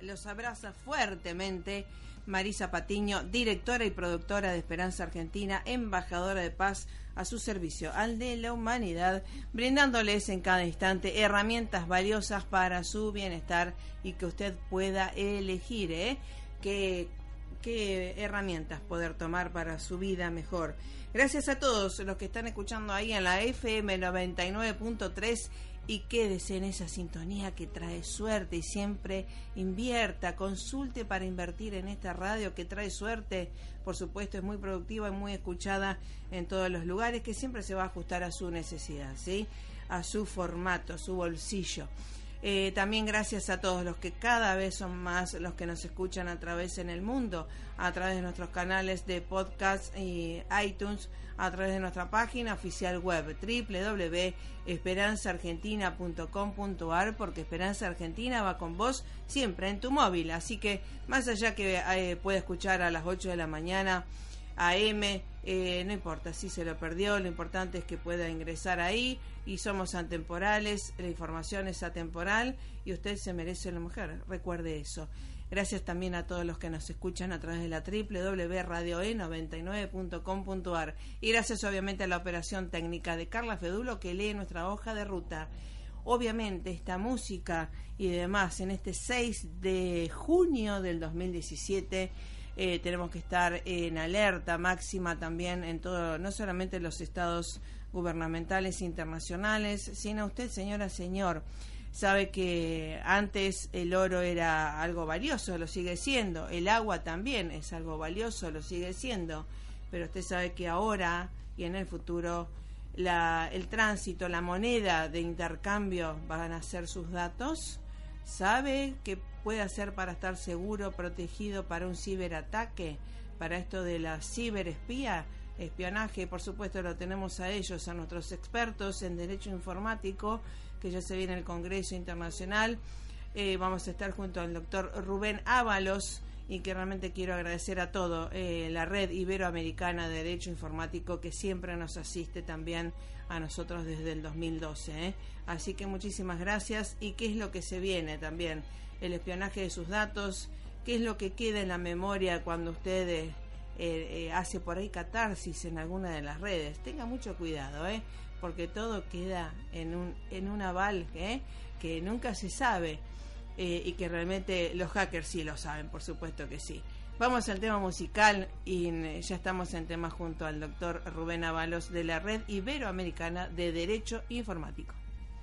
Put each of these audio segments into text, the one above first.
Los abraza fuertemente Marisa Patiño, directora y productora de Esperanza Argentina, embajadora de paz a su servicio al de la humanidad, brindándoles en cada instante herramientas valiosas para su bienestar y que usted pueda elegir ¿eh? qué, qué herramientas poder tomar para su vida mejor. Gracias a todos los que están escuchando ahí en la FM 99.3 y quédese en esa sintonía que trae suerte y siempre invierta, consulte para invertir en esta radio que trae suerte, por supuesto es muy productiva y muy escuchada en todos los lugares, que siempre se va a ajustar a su necesidad, ¿sí? a su formato, a su bolsillo. Eh, también gracias a todos los que cada vez son más los que nos escuchan a través en el mundo, a través de nuestros canales de podcast y iTunes, a través de nuestra página oficial web www.esperanzaargentina.com.ar porque Esperanza Argentina va con vos siempre en tu móvil. Así que más allá que eh, pueda escuchar a las 8 de la mañana, AM, eh, no importa si se lo perdió, lo importante es que pueda ingresar ahí y somos atemporales, la información es atemporal y usted se merece la mujer, recuerde eso. Gracias también a todos los que nos escuchan a través de la www.radioe99.com.ar y gracias obviamente a la operación técnica de Carla Fedulo que lee nuestra hoja de ruta. Obviamente esta música y demás en este 6 de junio del 2017 eh, tenemos que estar en alerta máxima también en todo, no solamente en los estados gubernamentales internacionales, sino usted, señora, señor, sabe que antes el oro era algo valioso, lo sigue siendo, el agua también es algo valioso, lo sigue siendo, pero usted sabe que ahora y en el futuro la, el tránsito, la moneda de intercambio van a ser sus datos, sabe que puede hacer para estar seguro, protegido para un ciberataque, para esto de la ciberespía, espionaje, por supuesto lo tenemos a ellos, a nuestros expertos en derecho informático, que ya se viene el Congreso Internacional. Eh, vamos a estar junto al doctor Rubén Ábalos y que realmente quiero agradecer a todo eh, la red iberoamericana de derecho informático que siempre nos asiste también a nosotros desde el 2012. ¿eh? Así que muchísimas gracias y qué es lo que se viene también el espionaje de sus datos, qué es lo que queda en la memoria cuando usted eh, eh, hace por ahí catarsis en alguna de las redes. Tenga mucho cuidado, ¿eh? porque todo queda en un, en un aval ¿eh? que nunca se sabe y que realmente los hackers sí lo saben, por supuesto que sí. Vamos al tema musical y ya estamos en tema junto al doctor Rubén Avalos de la Red Iberoamericana de Derecho Informático.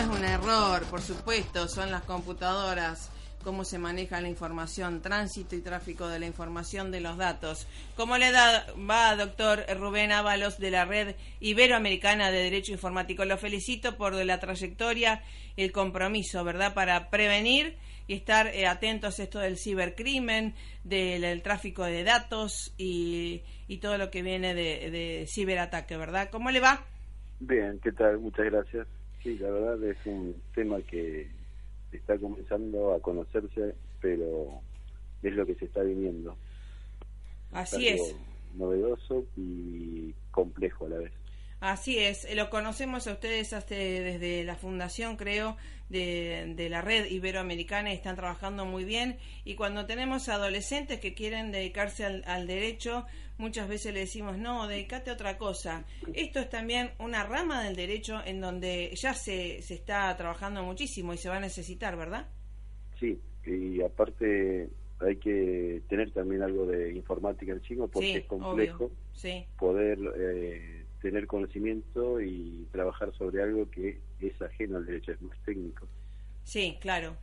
Es un error, por supuesto, son las computadoras cómo se maneja la información, tránsito y tráfico de la información de los datos. ¿Cómo le da, va, doctor Rubén Ábalos, de la Red Iberoamericana de Derecho Informático? Lo felicito por la trayectoria, el compromiso, ¿verdad?, para prevenir y estar eh, atentos a esto del cibercrimen, del, tráfico de datos y, todo lo que viene de, de ciberataque, ¿verdad? ¿Cómo le va? Bien, ¿qué tal? Muchas gracias. Sí, la verdad es un tema que está comenzando a conocerse, pero es lo que se está viniendo. Así es. Novedoso y complejo a la vez. Así es, lo conocemos a ustedes desde la fundación, creo, de, de, la red iberoamericana y están trabajando muy bien. Y cuando tenemos adolescentes que quieren dedicarse al, al, derecho, muchas veces le decimos, no, dedícate a otra cosa. Esto es también una rama del derecho en donde ya se, se está trabajando muchísimo y se va a necesitar, ¿verdad? Sí, y aparte hay que tener también algo de informática encima porque es complejo poder eh, tener conocimiento y trabajar sobre algo que es ajeno al derecho, es más técnico. Sí, claro.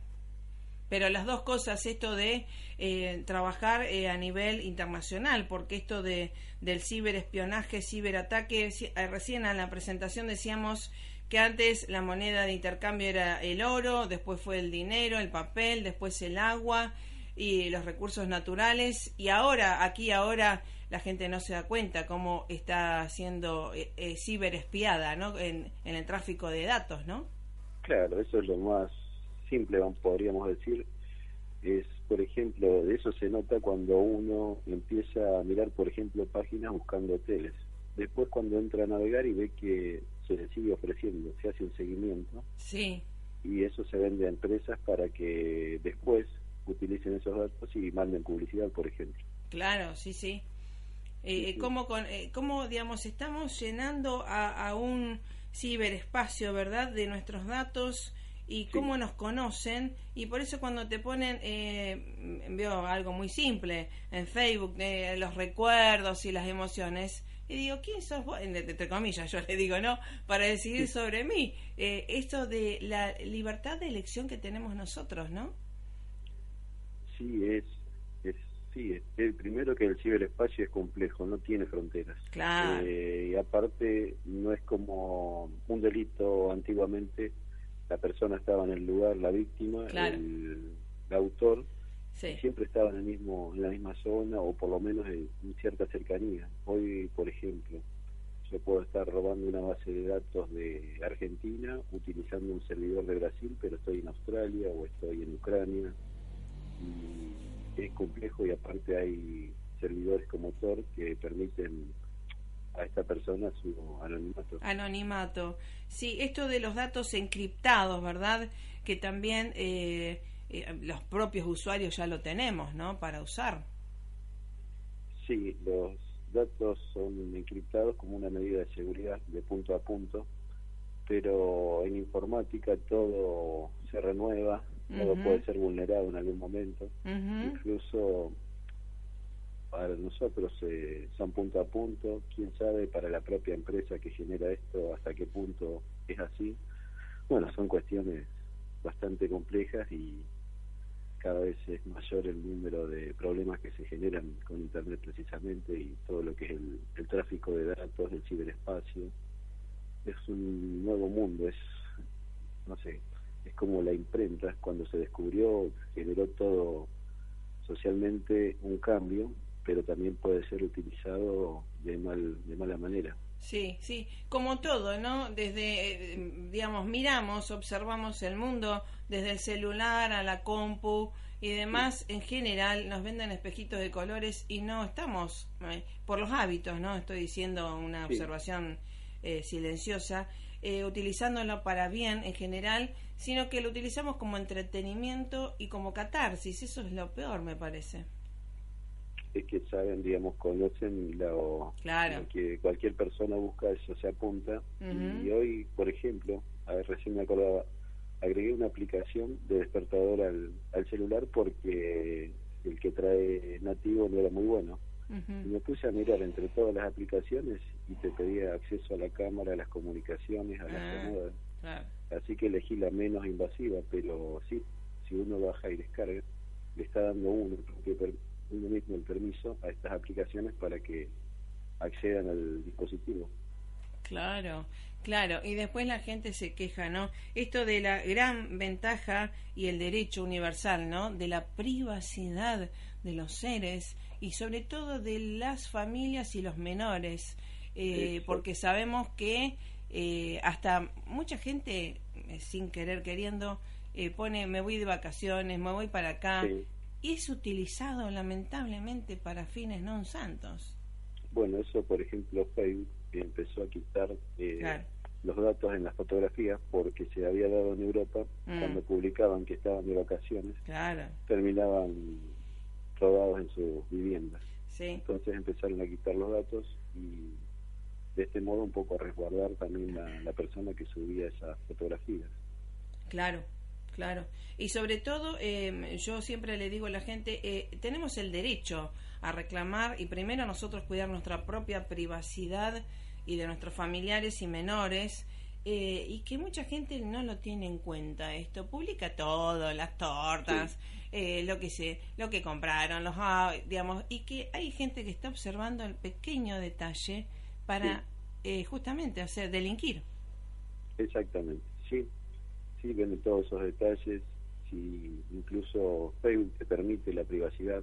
Pero las dos cosas, esto de eh, trabajar eh, a nivel internacional, porque esto de del ciberespionaje, ciberataque, eh, recién en la presentación decíamos que antes la moneda de intercambio era el oro, después fue el dinero, el papel, después el agua y los recursos naturales, y ahora, aquí ahora, la gente no se da cuenta cómo está siendo ciberespiada ¿no? en, en el tráfico de datos, ¿no? Claro, eso es lo más simple, podríamos decir, es, por ejemplo, de eso se nota cuando uno empieza a mirar, por ejemplo, páginas buscando hoteles. Después cuando entra a navegar y ve que se le sigue ofreciendo, se hace un seguimiento. Sí. Y eso se vende a empresas para que después utilicen esos datos y manden publicidad, por ejemplo. Claro, sí, sí. Eh, ¿cómo, con, eh, ¿Cómo, digamos, estamos llenando a, a un ciberespacio, ¿verdad?, de nuestros datos y cómo nos conocen y por eso cuando te ponen eh, veo algo muy simple en Facebook de los recuerdos y las emociones y digo quién sos vos entre comillas yo le digo no para decidir sobre mí. Eh, esto de la libertad de elección que tenemos nosotros no sí es, es sí el primero que el ciberespacio es complejo no tiene fronteras. Claro. Eh, y aparte no es como un delito antiguamente la persona estaba en el lugar, la víctima, el, autor, siempre estaba en el mismo en la misma zona o por lo menos en, cierta cercanía. Hoy, por ejemplo, yo puedo estar robando una base de datos de Argentina utilizando un servidor de Brasil, pero estoy en Australia o estoy en Ucrania y es complejo y aparte hay servidores como Tor que permiten a esta persona su anonimato. Anonimato. Sí, esto de los datos encriptados, ¿verdad? Que también eh, eh, los propios usuarios ya lo tenemos, ¿no? Para usar. Sí, los datos son encriptados como una medida de seguridad de punto a punto, pero en informática todo se renueva, todo puede ser vulnerado en algún momento, incluso para nosotros eh, son punto a punto, quién sabe para la propia empresa que genera esto hasta qué punto es así. Bueno, son cuestiones bastante complejas y cada vez es mayor el número de problemas que se generan con Internet precisamente y todo lo que es el, el tráfico de datos, el ciberespacio. Es un nuevo mundo, es, no sé, es como la imprenta cuando se descubrió, generó todo socialmente un cambio pero también puede ser utilizado de mal de mala manera. Sí, sí, como todo, ¿no? Desde, eh, digamos, miramos, observamos el mundo desde el celular a la compu y demás, en general nos venden espejitos de colores y no estamos, eh, por los hábitos, ¿no? Estoy diciendo una observación eh, silenciosa, utilizándolo para bien en general, sino que lo utilizamos como entretenimiento y como catarsis, eso es lo peor, me parece es que saben, digamos, conocen lo, que cualquier persona busca, eso se apunta. Y hoy, por ejemplo, a ver, recién me acordaba, agregué una aplicación de despertador al, al celular porque el que trae nativo no era muy bueno. Y me puse a mirar entre todas las aplicaciones y te pedía acceso a la cámara, a las comunicaciones, a las ah. Así que elegí la menos invasiva, pero sí, si uno baja y descarga, le está dando uno, uno mismo el permiso a estas aplicaciones para que accedan al dispositivo. Claro, claro. Y después la gente se queja, ¿no? Esto de la gran ventaja y el derecho universal, ¿no? De la privacidad de los seres y sobre todo de las familias y los menores, eh, porque sabemos que eh, hasta mucha gente, eh, sin querer queriendo, pone me voy de vacaciones, me voy para acá, y es utilizado lamentablemente para fines no santos. Bueno, eso por ejemplo Facebook empezó a quitar los datos en las fotografías porque se había dado en Europa mm. cuando publicaban que estaban de vacaciones, terminaban robados en sus viviendas. Entonces empezaron a quitar los datos y de este modo un poco a resguardar también la, la persona que subía esas fotografías. Claro, claro. Y sobre todo, eh, yo siempre le digo a la gente, eh, tenemos el derecho a reclamar y primero nosotros cuidar nuestra propia privacidad y de nuestros familiares y menores eh, y que mucha gente no lo tiene en cuenta esto. Publica todo las tortas eh, lo que se lo que compraron los digamos y que hay gente que está observando el pequeño detalle para eh, justamente hacer delinquir. Exactamente sí sí ven todos esos detalles si incluso Facebook te permite la privacidad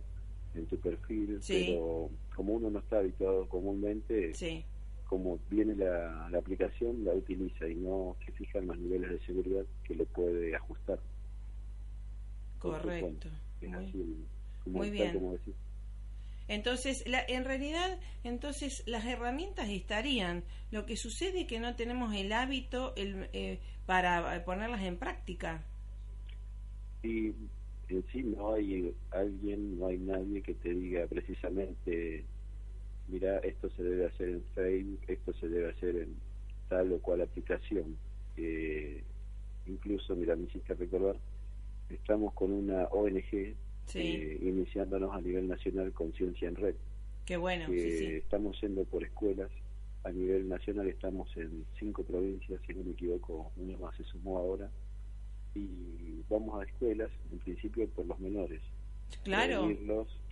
en tu perfil pero como uno no está habituado comúnmente sí como viene la, aplicación, la utiliza y no se fija en los niveles de seguridad que le puede ajustar. Correcto. muy, bien. Entonces, la, en realidad, entonces las herramientas estarían. Lo que sucede es que no tenemos el hábito el, eh, para ponerlas en práctica. Y en sí no hay alguien, no hay nadie que te diga precisamente mira, esto se debe hacer en Facebook, esto se debe hacer en tal o cual aplicación. Eh, incluso, mira, me hiciste recordar, estamos con una ONG eh, iniciándonos a nivel nacional con Ciencia en Red. Qué bueno, Estamos yendo por escuelas. A nivel nacional estamos en cinco provincias, si no me equivoco, una más se sumó ahora. Y vamos a escuelas, en principio por los menores. Claro.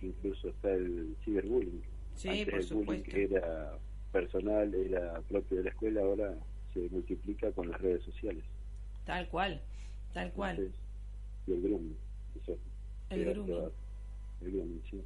incluso está el ciberbullying Sí, por supuesto. era personal, era propio de la escuela, ahora se multiplica con las redes sociales. Tal cual, tal cual. y el grooming, El grooming. El grooming, sí.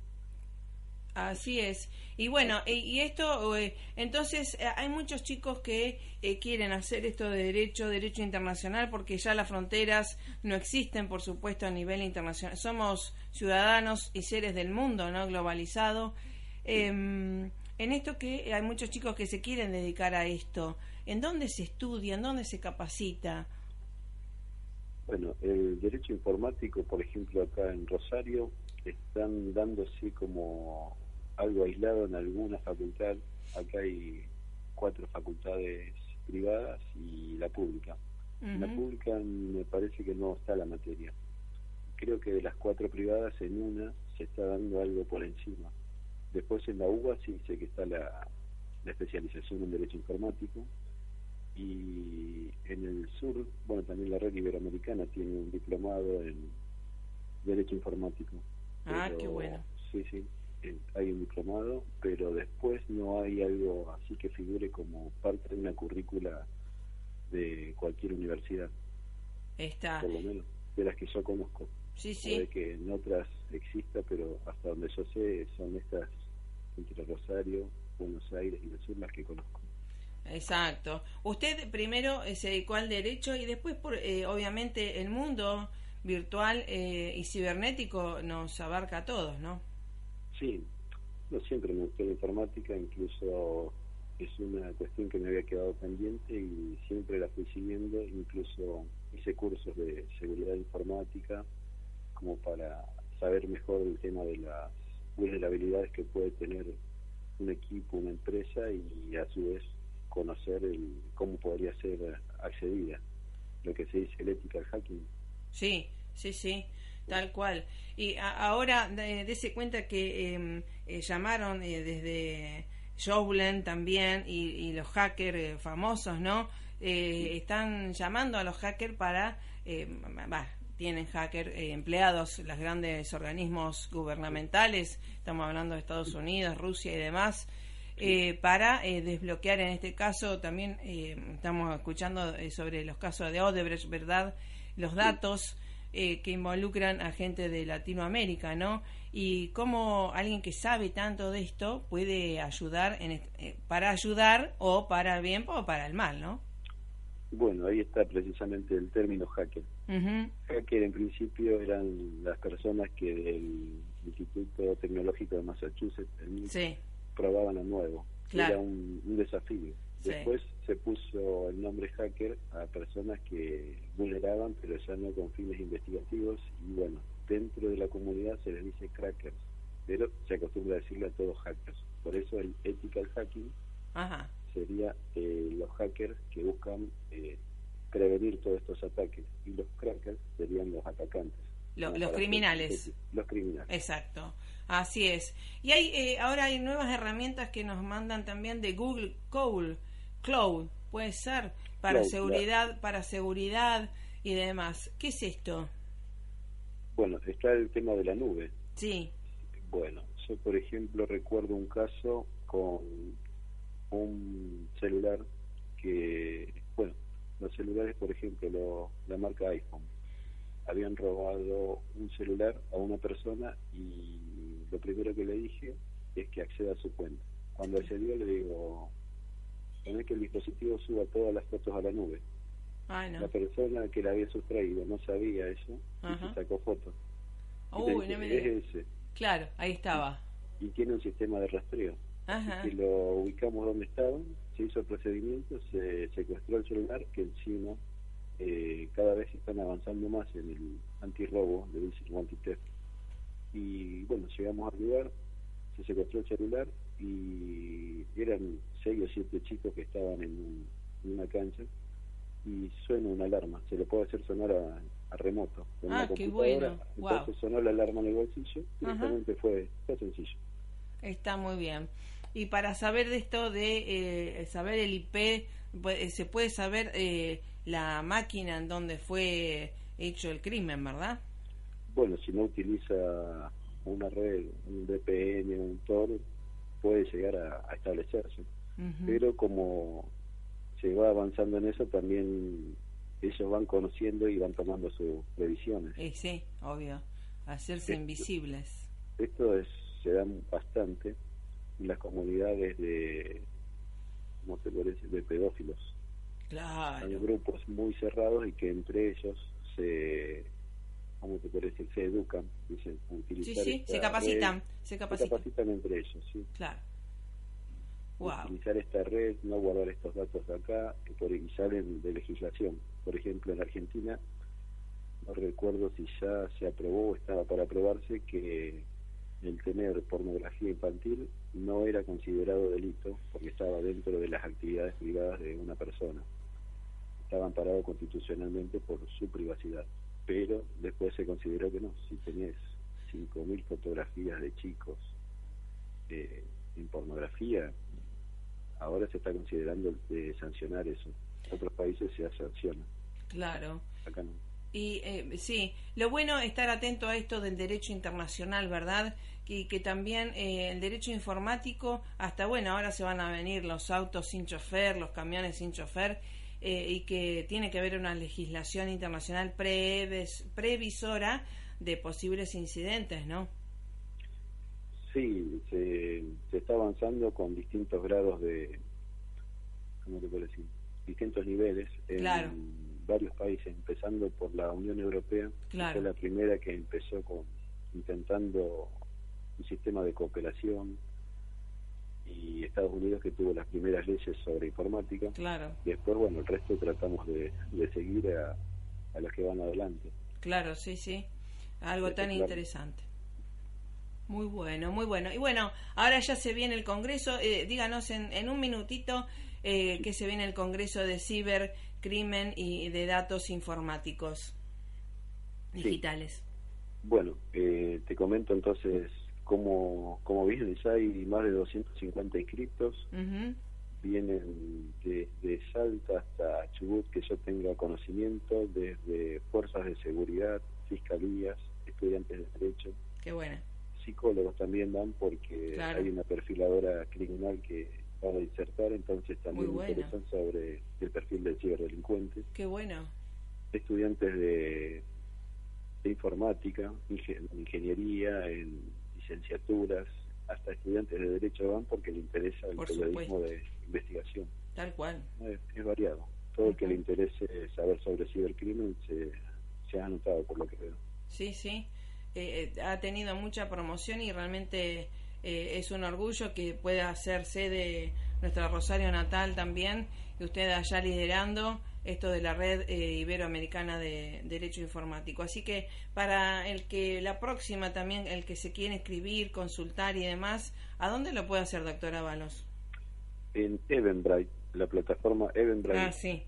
Así es. Y bueno, y esto, eh, entonces eh, hay muchos chicos que eh, quieren hacer esto de derecho, derecho internacional, porque ya las fronteras no existen, por supuesto, a nivel internacional. Somos ciudadanos y seres del mundo, ¿no? Globalizado. Em, en esto que hay muchos chicos que se quieren dedicar a esto, ¿en dónde se estudia, en dónde se capacita? Bueno, el derecho informático, por ejemplo, acá en Rosario, están dándose como algo aislado en alguna facultad. Acá hay cuatro facultades privadas y la pública. La pública me parece que no está la materia. Creo que de las cuatro privadas en una se está dando algo por encima. Después en la UBA sí sé que está la, especialización en Derecho Informático y en el sur, bueno, también la red iberoamericana tiene un diplomado en Derecho Informático. Ah, qué bueno. Sí, sí, hay un diplomado, pero después no hay algo así que figure como parte de una currícula de cualquier universidad. Está. Por lo menos, de las que yo conozco. Sí, sí. Puede que en otras exista, pero hasta donde yo sé son estas entre Rosario, Buenos Aires y el sur las que conozco. Exacto. Usted primero eh, se dedicó al derecho y después, por, eh, obviamente, el mundo virtual eh, y cibernético nos abarca a todos, ¿no? Sí, no siempre me gustó la informática, incluso es una cuestión que me había quedado pendiente y siempre la fui siguiendo, incluso hice cursos de seguridad informática como para saber mejor el tema de las vulnerabilidades que puede tener un equipo, una empresa y a su vez conocer el cómo podría ser accedida, lo que se dice el ethical hacking. Sí, sí, sí, tal cual. Y ahora dése cuenta que em, eh, llamaron eh, desde Joblen también y, los hackers eh, famosos, ¿no? eh, están llamando a los hackers para, eh, tienen hackers empleados, los grandes organismos gubernamentales, estamos hablando de Estados Unidos, Rusia y demás, para desbloquear en este caso también estamos escuchando sobre los casos de Odebrecht, ¿verdad? Los datos que involucran a gente de Latinoamérica, ¿no? y cómo alguien que sabe tanto de esto puede ayudar en, eh, para ayudar o para el bien o para el mal, ¿no? Bueno, ahí está precisamente el término hacker. Hacker en principio eran las personas que del Instituto Tecnológico de Massachusetts probaban a nuevo. Era un, desafío. Después se puso el nombre hacker a personas que vulneraban, pero ya no con fines investigativos. Y bueno, dentro de la comunidad se les dice crackers, pero se acostumbra a decirle a todos hackers. Por eso el ethical hacking sería eh, los hackers que buscan eh, prevenir todos estos ataques y los crackers serían los atacantes. los criminales. Los criminales. Exacto. Así es. Y hay eh, ahora hay nuevas herramientas que nos mandan también de Google Cloud, Cloud, puede ser para seguridad, para seguridad y demás. ¿Qué es esto? Bueno, está el tema de la nube. Sí. Bueno, yo por ejemplo recuerdo un caso con un celular que, bueno, los celulares, por ejemplo, la marca iPhone, habían robado un celular a una persona y lo primero que le dije es que acceda a su cuenta. Cuando accedió le digo, poné que el dispositivo suba todas las fotos a la nube. La persona que la había sustraído no sabía eso y se sacó fotos. Claro, ahí estaba. Y, tiene un sistema de rastreo. Y lo ubicamos donde estaba, se hizo el procedimiento, se secuestró el celular, que encima eh, cada vez están avanzando más en el antirrobo, le dicen anti Y bueno, llegamos al lugar, se secuestró el celular y eran seis o siete chicos que estaban en una cancha y suena una alarma. Se le puede hacer sonar a, remoto. ah, qué bueno. Entonces sonó la alarma en el bolsillo. Directamente fue, fue sencillo. Está muy bien. Y para saber de esto, de eh, saber el IP, eh, se puede saber eh, la máquina en donde fue hecho el crimen, ¿verdad? Bueno, si no utiliza una red, un VPN, un Tor, puede llegar a, establecerse. Pero como se va avanzando en eso, también ellos van conociendo y van tomando sus previsiones. Sí, sí, obvio, hacerse invisibles. Esto es, se da bastante en las comunidades de, ¿cómo parece?, de pedófilos. Claro. Hay grupos muy cerrados y que entre ellos se, ¿cómo te parece?, se educan, dicen, utilizar Sí, sí, se capacitan, se capacitan. Se capacitan entre ellos, sí. Claro utilizar esta red, no guardar estos datos acá, por y salen de legislación. Por ejemplo, en Argentina, no recuerdo si ya se aprobó o estaba para aprobarse que el tener pornografía infantil no era considerado delito porque estaba dentro de las actividades privadas de una persona. Estaba amparado constitucionalmente por su privacidad. Pero después se consideró que no. Si tenés 5.000 fotografías de chicos eh, en pornografía, ahora se está considerando de sancionar eso. En otros países se sanciona. Claro. Acá no. Y eh, sí, lo bueno es estar atento a esto del derecho internacional, ¿verdad? Que, que también eh, el derecho informático, hasta bueno, ahora se van a venir los autos sin chofer, los camiones sin chofer, eh, y que tiene que haber una legislación internacional previsora de posibles incidentes, ¿no? Sí, se, está avanzando con distintos grados de, ¿cómo te puedo decir? Distintos niveles en varios países, empezando por la Unión Europea, que fue la primera que empezó con intentando un sistema de cooperación y Estados Unidos que tuvo las primeras leyes sobre informática. Claro. Y después, bueno, el resto tratamos de, seguir a, a los que van adelante. Claro, sí, sí. Algo tan interesante. Muy bueno, muy bueno. Y bueno, ahora ya se viene el Congreso. Eh, díganos en, en, un minutito eh, que se viene el Congreso de Cibercrimen y de Datos Informáticos Digitales. Bueno, eh, te comento entonces cómo viene. Ya hay más de 250 inscritos. Vienen desde de Salta hasta Chubut que yo tenga conocimiento desde fuerzas de seguridad, fiscalías, estudiantes de derecho. Qué buena. Psicólogos también dan porque hay una perfiladora criminal que va a disertar, entonces también interesan sobre el perfil del ciberdelincuente. Qué bueno. Estudiantes de, informática, ingeniería, en licenciaturas, hasta estudiantes de derecho van porque le interesa el periodismo de investigación. Tal cual. Es, variado. Todo el que le interese saber sobre cibercrimen se, se ha anotado por lo que veo. Sí, sí. Eh, eh, ha tenido mucha promoción y realmente eh, es un orgullo que pueda hacerse de nuestra Rosario natal también y usted allá liderando esto de la red iberoamericana de derecho informático. Así que para el que la próxima también, el que se quiere escribir, consultar y demás, ¿a dónde lo puede hacer, doctora Valos? En Eventbrite, la plataforma Eventbrite. Ah, sí.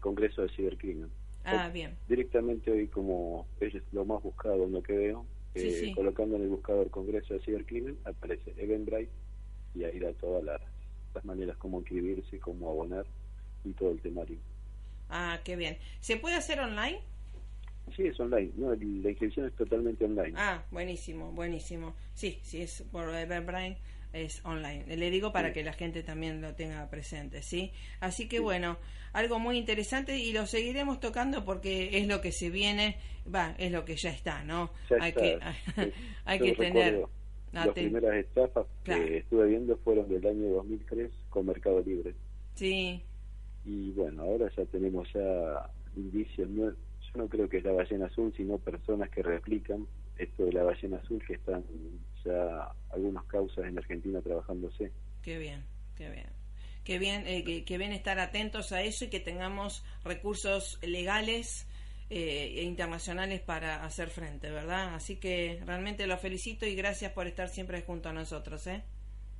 Congreso de Cibercrimen. Ah, bien. Directamente hoy, como es lo más buscado en lo que veo, eh, colocando en el buscador Congreso de Cibercrimen, aparece Eventbrite y ahí da todas maneras como inscribirse, cómo abonar y todo el temario. Ah, qué bien. ¿Se puede hacer online? Sí, es online. No, la inscripción es totalmente online. Ah, buenísimo, buenísimo. Sí, sí, es por Eventbrite es online. Le digo para que la gente también lo tenga presente, ¿sí? Así que bueno, algo muy interesante y lo seguiremos tocando porque es lo que se viene, va, es lo que ya está, ¿no? hay que hay que tener las primeras estafas que estuve viendo fueron del año 2003 con Mercado Libre. Sí. Y bueno, ahora ya tenemos ya indicios, yo no creo que es la ballena azul, sino personas que replican esto de la ballena azul que están ya algunas causas en Argentina trabajándose. Qué bien, qué bien. Qué bien, eh, que, que, bien estar atentos a eso y que tengamos recursos legales eh, internacionales para hacer frente, ¿verdad? Así que realmente lo felicito y gracias por estar siempre junto a nosotros, ¿eh?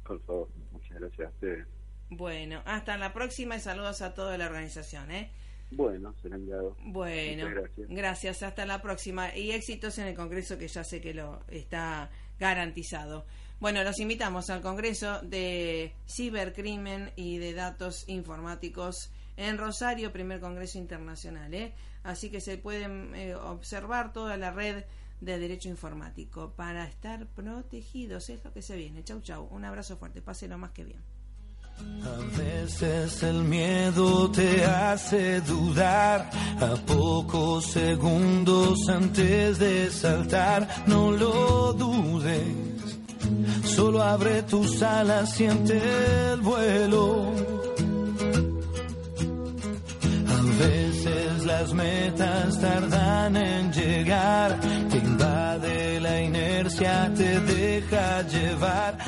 Por favor, muchas gracias a ustedes. Bueno, hasta la próxima y saludos a toda la organización, ¿eh? Bueno, se han enviado. Bueno, gracias. gracias. Hasta la próxima. Y éxitos en el Congreso, que ya sé que lo está garantizado. Bueno, los invitamos al Congreso de Cibercrimen y de Datos Informáticos en Rosario, primer Congreso Internacional. ¿eh? Así que se pueden eh, observar toda la red de derecho informático para estar protegidos. Es lo que se viene. Chau, chau. Un abrazo fuerte. Pásenlo más que bien. A veces el miedo te hace dudar, a pocos segundos antes de saltar, no lo dudes, solo abre tus alas, siente el vuelo. Las metas tardan en llegar, te invade la inercia, te deja llevar